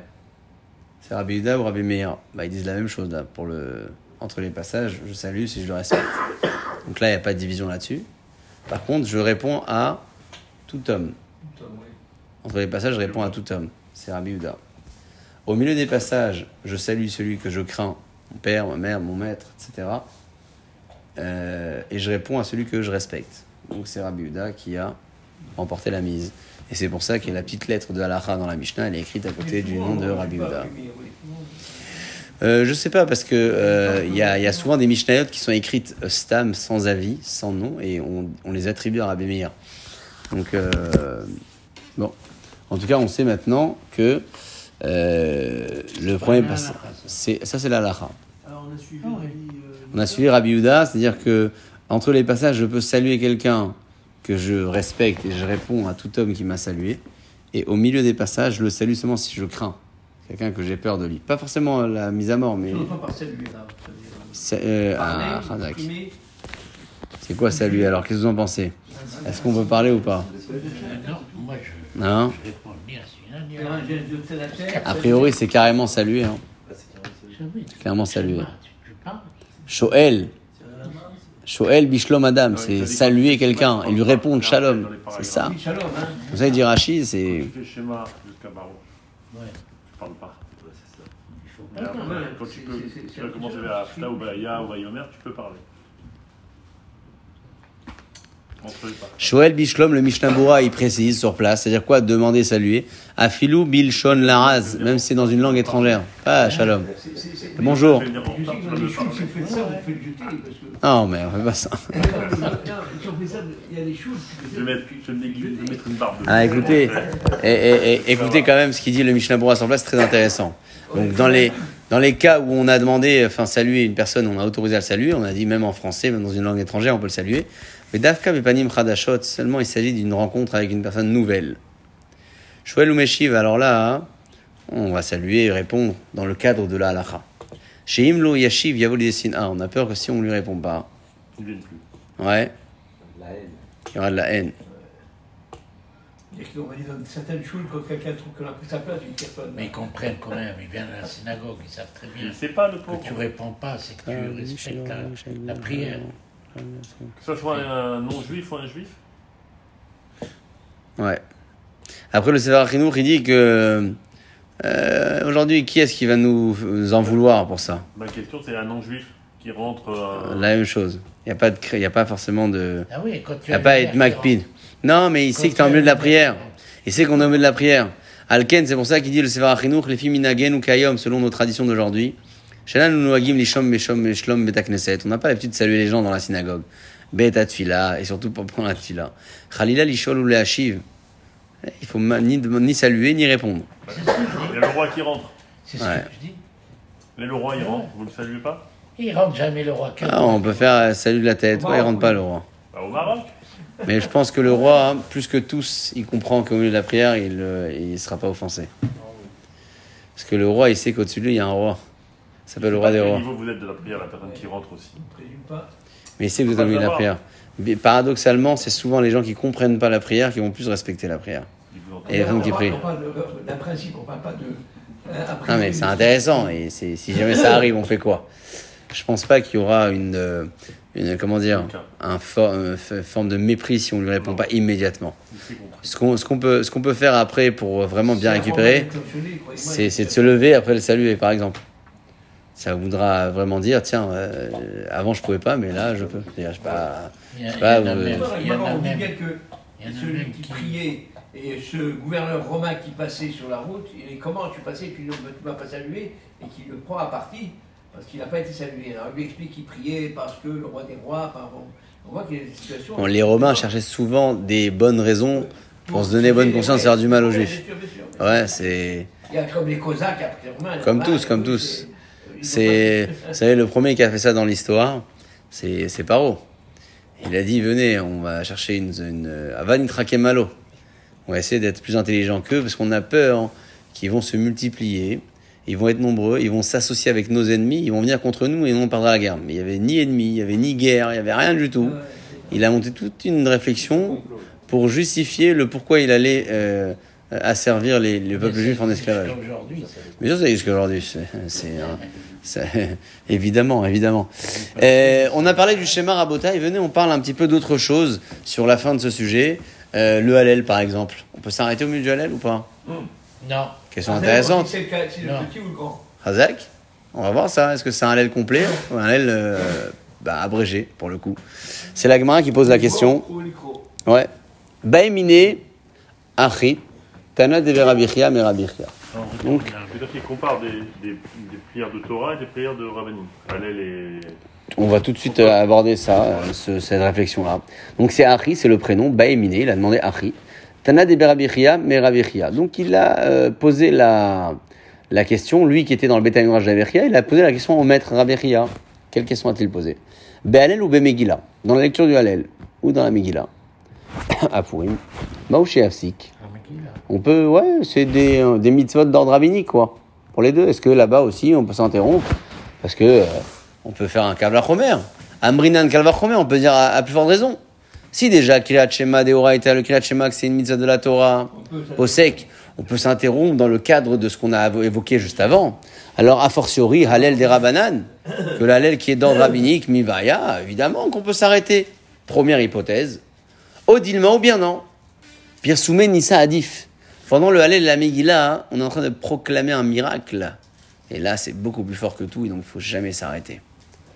C'est Rabbi Yuda ou Rabbi Meir? Bah, Ils disent la même chose là pour le entre les passages, je salue si je le respecte. Donc là, il n'y a pas de division là-dessus. Par contre, je réponds à tout homme. Entre les passages, je réponds à tout homme. C'est Rabbi Houda. Au milieu des passages, je salue celui que je crains, mon père, ma mère, mon maître, etc. Euh, et je réponds à celui que je respecte. Donc c'est Rabbi Houda qui a remporté la mise. Et c'est pour ça que la petite lettre de Halacha dans la Mishnah, elle est écrite à côté du nom de Rabbi Houda. Euh, je sais pas parce que euh, il y, a, il y a souvent des Mishnayot qui sont écrites euh, stam sans avis, sans nom, et on, on les attribue à Rabbi Meir. Donc euh, bon, en tout cas, on sait maintenant que euh, le premier passage, ça. c'est ça, c'est la lacha. Alors on a suivi oui. Rabbi, euh, On a suivi Rabbi Houda, c'est-à-dire que entre les passages, je peux saluer quelqu'un que je respecte et je réponds à tout homme qui m'a salué, et au milieu des passages, je le salue seulement si je crains quelqu'un que j'ai peur de lui. Pas forcément la mise à mort, mais Non, pas par saluer, là. ça veut dire, c'est euh, ah, quoi saluer alors? Qu'est-ce que vous en pensez? Est-ce qu'on peut parler ou pas? Non, moi je, tête. A priori, c'est carrément saluer. Hein. Là, c'est carrément tu parles? Shoel. Shoel Bishlom Adam, c'est saluer quelqu'un et lui répondre shalom. C'est ça. Hein. Vous savez dire Rachid, c'est. Ouais. Tu parles pas. Ouais, c'est ça. Il faut Mais après, quand tu peux, tu vas commencer vers. Afta ou Baïa ou Bayomer, tu peux parler. Shoel Bishlom, le Mishnah il précise sur place. C'est-à-dire quoi Demander, saluer. Afilou Bilshon Laraz, même si c'est dans une langue étrangère. Pas shalom. Bonjour. Je vais venir en Je sais retard, que tu dans vas les me shoots, si parler. vous faites ça, vous faites jeter. Parce que. Non, mais on fait pas ça. (laughs) Non, si on fait ça, il y a des shoots. Je vais mettre, je vais me déguiser, je vais mettre une barbe. Ah, écoutez, et, et- et- écoutez quand même ce qu'il dit le Mishnah Berurah sur place, c'est très intéressant. Donc dans les dans les cas où on a demandé, enfin saluer une personne, on a autorisé à le saluer, on a dit même en français, même dans une langue étrangère, on peut le saluer. Mais Dafka Bepanim Khadashot, seulement il s'agit d'une rencontre avec une personne nouvelle. Shmuel ou Meshiv, alors là, on va saluer et répondre dans le cadre de la halacha. Chez Imlo Yashiv Yavol Yesina, on a peur que si on lui répond pas, Ils ne ouais, La haine. il y aura de la haine. Qu'on va dire dans certaines shoots, quand quelqu'un trouve qu'on a pris sa place, une personne. Mais ils comprennent quand même, ils viennent à la synagogue, ils savent très Il bien ne sait pas le que pauvre. tu réponds pas, c'est que tu respectes la, la prière. Que ce soit un non-juif ou un juif, Ouais. Après, le Sefer Chinour, il dit que euh, aujourd'hui, qui est-ce qui va nous, nous en vouloir pour ça? Ma question c'est un non-juif qui rentre. euh, La même chose. Il n'y a pas de, y a pas forcément de, Ah oui, quand tu il n'y a as pas à être MacPid. Non, mais il Quand sait que tu es en milieu de la prière. Il sait qu'on est au milieu de la prière. Alken, c'est pour ça qu'il dit le Sefer Chinour, les filles minagen ou kayom, selon nos traditions d'aujourd'hui. On n'a pas l'habitude de saluer les gens dans la synagogue. Bet atfila, et surtout pas pendant la tfila. Khalila lishol ou leashiv. Il faut ni, ni saluer, ni répondre. Il y a le roi qui rentre. C'est ce Ouais. que je dis. Et le roi il rentre, vous ne le saluez pas? Il rentre jamais le roi. Ah, on peut faire euh, salut de la tête. Ouais, il rentre pas le roi. Bah, Au Maroc. Mais je pense que le roi, plus que tous, il comprend qu'au milieu de la prière, il ne sera pas offensé. Parce que le roi, il sait qu'au-dessus de lui, il y a un roi. Ça s'appelle le roi des quel rois. niveau vous êtes de la prière, la personne qui rentre aussi. Mais sait que vous de la prière. Mais paradoxalement, c'est souvent les gens qui comprennent pas la prière qui vont plus respecter la prière. Et les femmes qui prient. On parle de- d'un principe, on ne parle pas de. euh, a Non, mais c'est intéressant. Et c'est- si jamais ça arrive, on fait quoi? Je pense pas qu'il y aura une, euh, une comment dire, un for- une forme de mépris si on lui répond pas immédiatement. Ce qu'on ce qu'on peut, ce qu'on peut faire après pour vraiment bien C'est récupérer, c'est c'est de se lever après le saluer, par exemple. Ça voudra vraiment dire, tiens, euh, avant je pouvais pas, mais là je peux. Je sais pas. Il y, a- il en même. Il dit Il celui qui qui- priait et ce gouverneur romain qui passait sur la route, et comment tu passais, tu ne m'as pas salué, et qui le prend à partie, parce qu'il n'a pas été salué. Alors il lui explique qu'il priait parce que le roi des rois, par on voit qu'il y a des situations. Bon, les Romains cherchaient souvent des bonnes raisons pour se donner bonne conscience et faire du mal aux Juifs. bien sûr, bien sûr, bien sûr. Ouais, c'est. Il y a comme les Cosaques après les Romains. les Comme Romains, tous, comme tous. (laughs) c'est- vous savez, le premier qui a fait ça dans l'histoire, c'est, c'est Paro. Il a dit, venez, on va chercher une, une, Avanitrake Malo. On va essayer d'être plus intelligent qu'eux parce qu'on a peur qu'ils vont se multiplier, ils vont être nombreux, ils vont s'associer avec nos ennemis, ils vont venir contre nous et nous on perdra la guerre. Mais il y avait ni ennemi, il y avait ni guerre, il y avait rien du tout. Il a monté toute une réflexion pour justifier le pourquoi il allait euh, asservir les, les peuples juifs en esclavage. Mais ça, c'est jusqu'à aujourd'hui. C'est, Ça- (laughs) évidemment, évidemment. Euh, on a parlé du schéma Rabota et venez, on parle un petit peu d'autre chose sur la fin de ce sujet. Euh, le Hallel, par exemple. On peut s'arrêter au milieu du Hallel ou pas? Non. Question Ah, intéressante. C'est le, petit ou le grand Razak On va voir ça. Est-ce que c'est un Hallel complet ou un Hallel euh, bah, abrégé, pour le coup? C'est la Gemara qui pose la question. Ouais. Baemine, Achi, Tana de Verabichia, Merabichia. Donc- C'est-à-dire qu'il compare des, des, des prières de Torah et des prières de Rabbanim. Les. On va tout de suite euh, aborder ça, euh, ce- cette réflexion-là. Donc c'est Achi, c'est le prénom, Baemine, il a demandé Achi. Tana de Berabichia, Merabichia. Donc il a euh, posé la, la question, lui qui était dans le Midrash d'Abichia, il a posé la question au maître Rabichia. Quelle question a-t-il posé? Be'alel ou Bemegila Dans la lecture du Hallel ou dans la Megillah? (coughs) À Purim. Maouché Afsik. Ah, mais qui, là On peut, ouais, c'est des, euh, des mitzvot d'ordre rabbinique, quoi. Pour les deux. Est-ce que là-bas aussi, on peut s'interrompre Parce que euh, on peut faire un Kalvachomer. Amrinan Kalvachomer, on peut dire à, à plus forte raison. Si déjà, Kriyat Shema, Deoraita, le Kriyat Shema, que c'est une mitzvah de la Torah, au sec, on peut s'interrompre dans le cadre de ce qu'on a évoqué juste avant. Alors, a fortiori, Halel des Rabbanan, que l'Halel qui est d'ordre rabbinique, Mivaya, évidemment qu'on peut s'arrêter. Première hypothèse. Odilma ou bien non? Pirsoumé Nissa Adif. Pendant le Hallel et la Megillah, hein, on est en train de proclamer un miracle. Et là, c'est beaucoup plus fort que tout, et donc il faut jamais s'arrêter.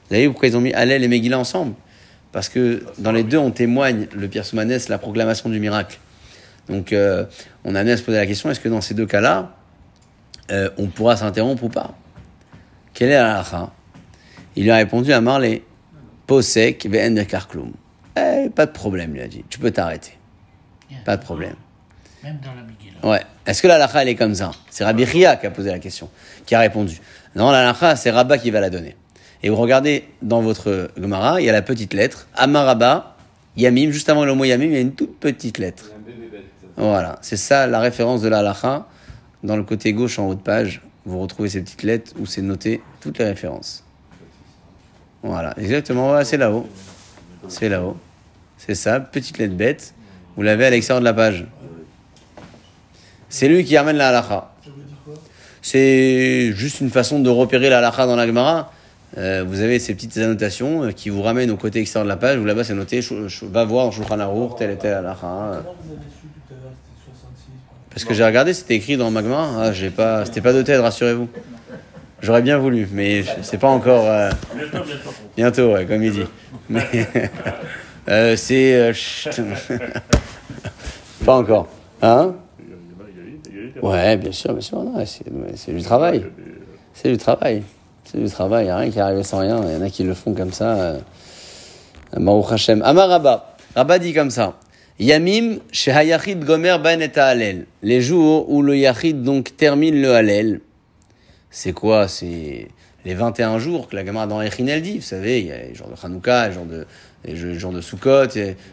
Vous savez pourquoi ils ont mis Hallel et Megillah ensemble? Parce que dans les deux, on témoigne, le Pierre Soumanès, la proclamation du miracle. Donc, euh, on a amené à se poser la question est-ce que dans ces deux cas-là, euh, on pourra s'interrompre ou pas? Quelle est la halakha? Il lui a répondu à Marley Posek ve'en karklum. Eh, pas de problème, il a dit. Tu peux t'arrêter. Pas de problème. Même dans la Megillah. Ouais. Est-ce que la halakha, elle est comme ça C'est Rabbi Chia qui a posé la question, qui a répondu. Non, la halakha, c'est Rabba qui va la donner. Et vous regardez dans votre Gemara, il y a la petite lettre, Amaraba, Yamim, juste avant le mot Yamim, il y a une toute petite lettre. Voilà, c'est ça la référence de la halakha. Dans le côté gauche en haut de page, vous retrouvez ces petites lettres où c'est noté toutes les références. Voilà, exactement, voilà, c'est là-haut. C'est là-haut. C'est ça, petite lettre bête. Vous l'avez à l'extérieur de la page. C'est lui qui amène la quoi? C'est juste une façon de repérer la halakha dans la Gemara. Euh, vous avez ces petites annotations euh, qui vous ramènent au côté extérieur de la page où là-bas c'est noté va voir dans Shulchan Aruch telle et telle halakha. Comment vous avez su tout à l'heure c'était 66 Parce que j'ai regardé, c'était écrit dans Magma. Ah, j'ai pas, c'était pas de tête, rassurez-vous. J'aurais bien voulu, mais c'est pas encore. euh, Bientôt, ouais, comme il dit. Mais (laughs) euh, c'est. euh, (laughs) pas encore. Hein? A- Ouais, bien sûr, bien sûr. c'est, du travail. C'est du travail. C'est du travail. Il n'y a rien qui est arrivé sans rien. Il y en a qui le font comme ça. euh. Baruch Hashem. Amar Rabba. Rabba dit comme ça. Yamim shehayachid gomer ban et halel. Les jours où le yachid donc termine le halel. C'est quoi? C'est les 21 jours que la Gemara dans Echin elle dit. Vous savez, il y a les jours de Hanouka, les jours de, les jours- de Sukkot,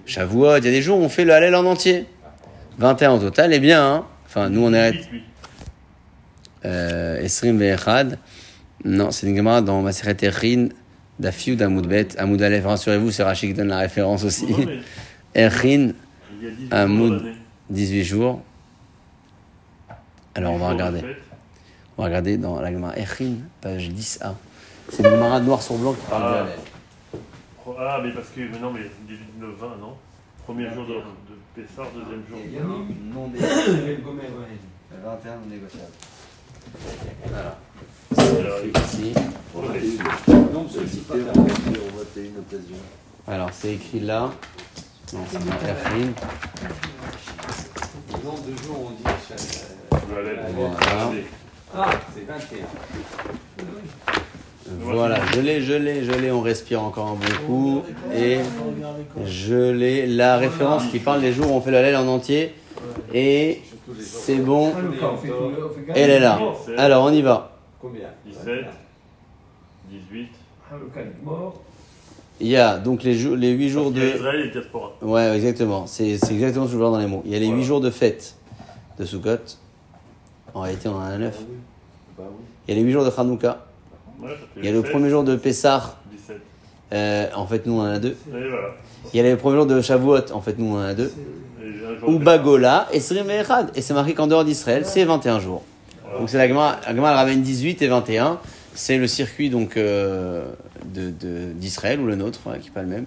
Shavuot. Il y a des jours où on fait le halel en entier. 21 au total, eh bien. hein. Enfin, nous on est euh, Esrim ve'echad. Non, c'est une Gemara dans Maseret Echin, Dafiou d'Amoudbet. Amoud Aleph, rassurez-vous, c'est Rachid qui donne la référence aussi. Non, mais (laughs) Echin, il y a 18 Un jours. 18. Alors on va regarder. On va regarder dans la Gemara Echin, page 10a. C'est une Gemara noir sur blanc qui parle Ah. de Ah, mais parce que. Mais non, mais 19-20, non? Premier jour de, de Pessar, deuxième jour. Il y a un non Il y a le gomer, ouais. 21 non négociable. Voilà. Alors, Ici. Non, sollicité, on va une occasion. Alors c'est écrit là. Non, c'est dans Echin. Non, deux jours, on dit aller. Voilà. Ah, c'est 21. Voilà, je l'ai, je l'ai, je l'ai, on respire encore un bon coup. Et je l'ai, la référence qui parle des jours où on fait le halal en entier. Et c'est bon, elle est là. Alors on y va. Combien 17, 18. Hanouka est mort. Il y a donc les, jours, les 8 jours de... Israël et diaspora. Ouais, exactement. C'est c'est exactement ce que je vois dans les mots. Il y a les 8 Voilà. jours de fête de Sukkot. En réalité, on en a 9. Ah. Bah. Il y a les 8 jours de Hanouka. Il y a le 17, premier jour de Pessah. 17. Euh, en fait, nous, on en a deux. Et voilà. Il y a les premiers jours de Shavuot. En fait, nous, on en a deux. Jour Ou de Bagola et. Et c'est marqué qu'en dehors d'Israël, c'est 21 jours. Donc c'est la Gemara, la ramène 18 et 21. c'est le circuit donc euh, de- de- d'Israël ou le nôtre, ouais, qui n'est pas le même.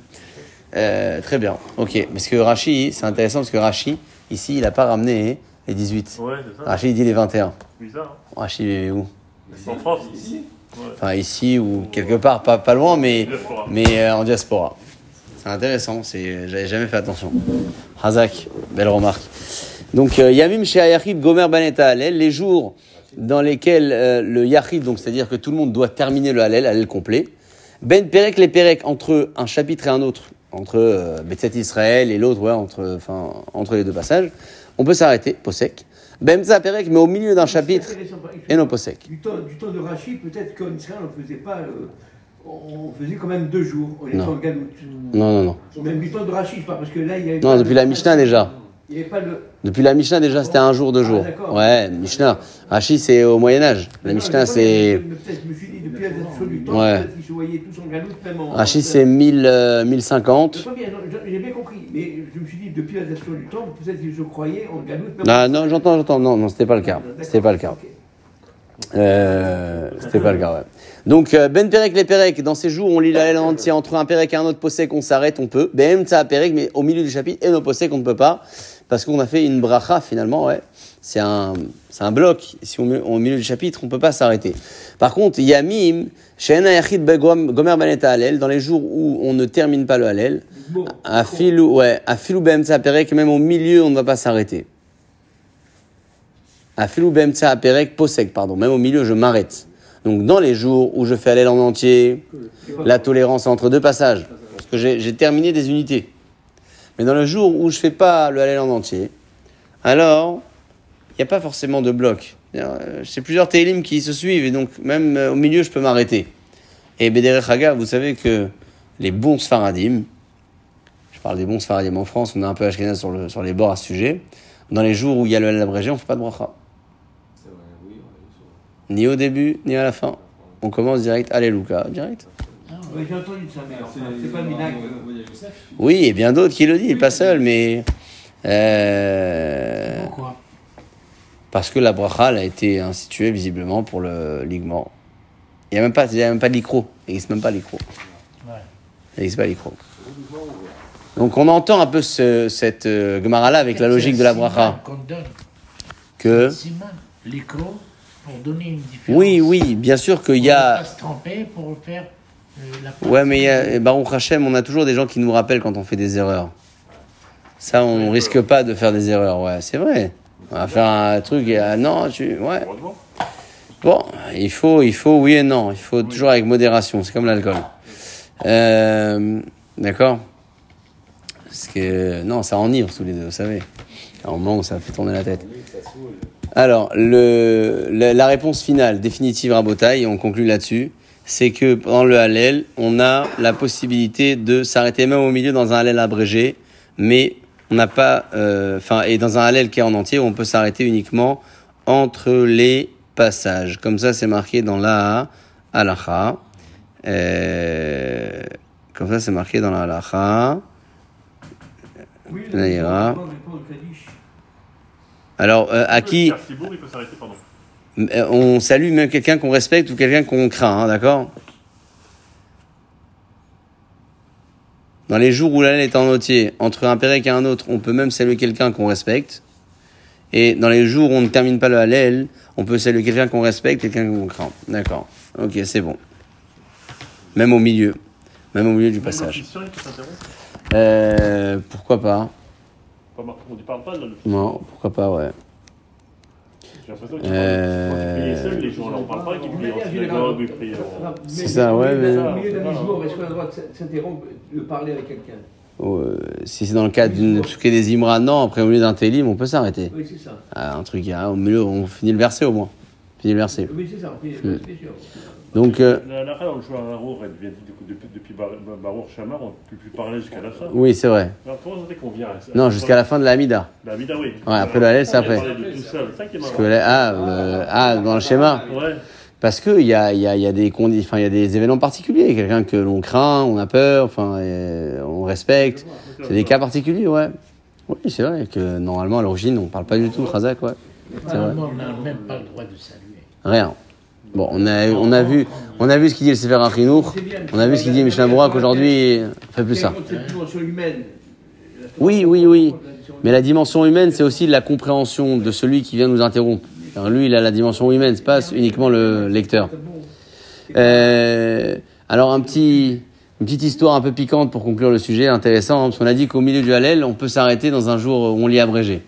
Euh, très bien, ok. Parce que Rachi, c'est intéressant parce que Rachi, ici, il n'a pas ramené les 18. Ouais, ça. Rachi, il dit les 21. Bizarre. Rachi, il est où? Hein. En France, ici. Enfin, ici ou quelque part, pas, pas loin, mais, mais euh, en diaspora. C'est intéressant, c'est, j'avais jamais fait attention. Hazak, belle remarque. Donc, euh, Yamim chez Ayachid Gomer Baneta Halel, les jours dans lesquels euh, le Yachid, donc c'est-à-dire que tout le monde doit terminer le Halel, Halel complet. Ben Perek, les Perek, entre un chapitre et un autre, entre euh, Israël et l'autre, ouais, entre, enfin, entre les deux passages, on peut s'arrêter, Posek. Ben Perek, mais au milieu d'un chapitre, et non Posek. Du temps, du temps de Rachid, peut-être qu'en Israël, on ne faisait pas. euh, on faisait quand même deux jours. On était Non. en galoute. Non, non, non. Même du temps de Rachid, pas parce que là, il y avait. Non, depuis de- la Mishnah déjà. Il n'y avait pas le. Depuis la Mishnah, déjà, c'était un jour, deux Ah, jours. d'accord. Ouais, Mishnah. Rashi, c'est au Moyen-Âge. La Mishnah, c'est. mais Peut-être, je me suis depuis la date du temps, Ouais. peut-être qu'ils se voyaient tous en galoute, même en. Rashi, c'est 1000, euh, 1050. Très bien, non, j'ai- bien compris. Mais je me suis dit, depuis la date du temps, peut-être qu'ils se croyaient en galoute, même en- non, j'entends, j'entends. Non, non, c'était pas le cas. C'était pas le cas. Ok. Euh, c'était pas le cas, ouais. Donc, euh, Ben Perek, les Perek, dans ces jours, on lit la en entier. Entre un Perek et un autre Posek, on s'arrête, on peut. Ben Tsa Perek, mais au milieu du chapitre, et nos Posek, on ne peut pas. Parce qu'on a fait une bracha, finalement, ouais. C'est un, c'est un bloc. Si on met au milieu du chapitre, on peut pas s'arrêter. Par contre, Yamim, Begom- Gomer Baneta Halel, dans les jours où on ne termine pas le Halel, à filou, ouais, à filou Bemtsa Perek, même au milieu, on ne va pas s'arrêter. À filou Bemtsa Perek, Posek, pardon, même au milieu, je m'arrête. Donc, dans les jours où je fais Halel en entier, la tolérance entre deux passages, parce que j'ai terminé des unités. Mais dans le jour où je fais pas le Halel en entier, alors, il n'y a pas forcément de bloc. Euh, C'est plusieurs télim qui se suivent, et donc, même euh, au milieu, je peux m'arrêter. Et Bederech Haga, vous savez que les bons Sfaradim, je parle des bons Sfaradim en France, on a un peu Ashkenaz sur, le, sur les bords à ce sujet. Dans les jours où il y a le abrégé, on ne fait pas de bracha. C'est vrai, oui, on est sur- Ni au début, ni à la fin. On commence direct, Alléluia, direct. ouais, j'ai entendu ça, mais C'est pas le. Oui, et bien d'autres qui le disent, pas seul, mais. euh, Pourquoi? parce que la bracha elle a été instituée visiblement pour le ligament. Il n'y a même pas, il y a même pas de licro. Il n'existe même pas de licro. Ouais. Il n'existe pas de licro. Donc on entend un peu ce- cette euh, Gemara-là avec la logique de la bracha. Que. Siman, l'écran, pour donner une différence. Oui, oui, bien sûr qu'il y On ne a. pas se tromper pour faire euh, la Ouais, mais il y a, Baruch Hashem, on a toujours des gens qui nous rappellent quand on fait des erreurs. Ça, on risque pas de faire des erreurs, ouais, c'est vrai. On va faire un truc et ah, non, tu, ouais. Bon, il faut, il faut, oui et non. Il faut toujours avec modération. C'est comme l'alcool. Euh, D'accord. Parce que non, ça enivre tous les deux, vous savez. À un moment où ça fait tourner la tête. Alors, le, la, la réponse finale, définitive à et on conclut là-dessus, c'est que pendant le Hallel, on a la possibilité de s'arrêter même au milieu dans un Hallel abrégé, mais on n'a pas, euh, enfin, et dans un Hallel qui est en entier, on peut s'arrêter uniquement entre les passages. Comme ça, c'est marqué dans la halacha. Euh, comme ça, c'est marqué dans la halacha. Oui, Là, il y aura. le temps de Kaddish. Alors, euh, à qui il peut pardon. Euh, on salue même quelqu'un qu'on respecte ou quelqu'un qu'on craint, hein, d'accord Dans les jours où l'année est en entier, entre un pérec et un autre, on peut même saluer quelqu'un qu'on respecte. Et dans les jours où on ne termine pas le Hallel, on peut saluer quelqu'un qu'on respecte, quelqu'un qu'on craint. D'accord. Ok, c'est bon. Même au milieu. Même au milieu du Même passage. Euh, pourquoi pas On ne parle pas de. Non, pourquoi pas, ouais. J'ai l'impression qu'ils Euh, seuls, les gens, on leur parle pas qu'ils prient en manière synagogue, ils générale, prient en... C'est ça, ouais, mais- au milieu d'un discours, est-ce qu'on a le droit de s'interrompre, de parler avec quelqu'un? Euh, si c'est dans le cadre d'une truc des Imra, non, après au milieu d'un télim, on peut s'arrêter. Oui, c'est ça. Ah, un truc, ah, au milieu, on finit le verset au moins. On finit le verset. Oui, c'est ça. Sûr. Donc, euh, La la dans le choix à Arour, elle vient depuis, depuis, depuis Bar- Barour Chamar, on ne peut plus parler jusqu'à la fin. oui, c'est vrai. Alors, comment ça fait qu'on vient Non, jusqu'à la fin de la Mida. La Mida, oui. Ouais, après le Hallel, c'est On après. de Parce que là, ah, le- ah, dans le schéma. Ouais. Parce que il y a, il y, a, il y, a des condi- enfin, il y a des événements particuliers. Quelqu'un que l'on craint, on a peur, enfin, et on respecte. C'est des cas particuliers, ouais. Oui, c'est vrai que normalement, à l'origine, on parle pas du tout, Khazak, ouais. C'est vrai. Normalement, on n'a même pas le droit de saluer. Rien. Bon, on a, on a vu, on a vu ce qu'il dit le Sefer Achinour. On a vu ce qu'il dit Mishnah Bura qu'aujourd'hui, fait plus ça. Oui, oui, oui. Mais la dimension humaine, c'est aussi la compréhension de celui qui vient nous interrompre. Lui, il a la dimension humaine, c'est pas uniquement le lecteur. Euh, alors un petit, une petite histoire un peu piquante pour conclure le sujet, intéressant, hein, parce qu'on a dit qu'au milieu du Hallel, on peut s'arrêter dans un jour où on lit abrégé.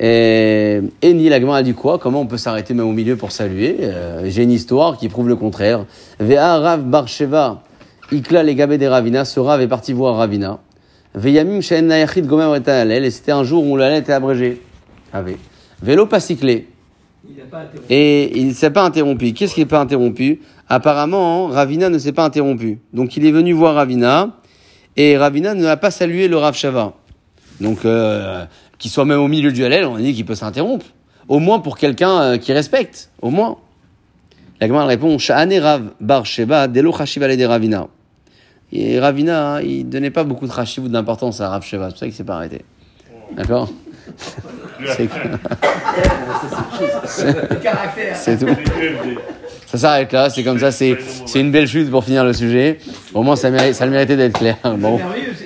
Et, et Ni Lagman a dit quoi? Comment on peut s'arrêter même au milieu pour saluer? Euh, J'ai une histoire qui prouve le contraire. Vea Rav Barsheva, Ikla les des Ravina, ce Rav est parti voir Ravina. Veyamim Nayachid Gomer et c'était un jour où Hallel était abrégé. Vélo pas cyclé. Et il ne s'est pas interrompu. Qu'est-ce qui n'est pas interrompu? Apparemment, Ravina ne s'est pas interrompu. Donc il est venu voir Ravina, et Ravina ne a pas salué le Rav Shava. Donc, euh, qu'il soit même au milieu du Hallel, on a dit qu'il peut s'interrompre. Au moins pour quelqu'un euh, qui respecte. Au moins. La Gemara répond Sha'ane Rav Bar Sheba Delo de Ravina. Et Ravina, hein, il donnait pas beaucoup de Chashiv ou d'importance à Rav Sheva. C'est pour ça qu'il s'est pas arrêté. D'accord (laughs) (laughs) (laughs) C'est Le caractère. c'est tout. Ça s'arrête là, c'est comme ça, c'est une belle chute pour finir le sujet. Au moins, ça, mérite, ça le méritait d'être clair. C'est Bon.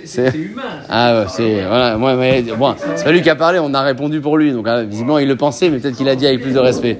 c'est- humain. Ah ouais, c'est voilà, moi, mais, bon, c'est pas lui qui a parlé, on a répondu pour lui. Donc, ah, visiblement, il le pensait, mais peut-être qu'il a dit avec plus de respect.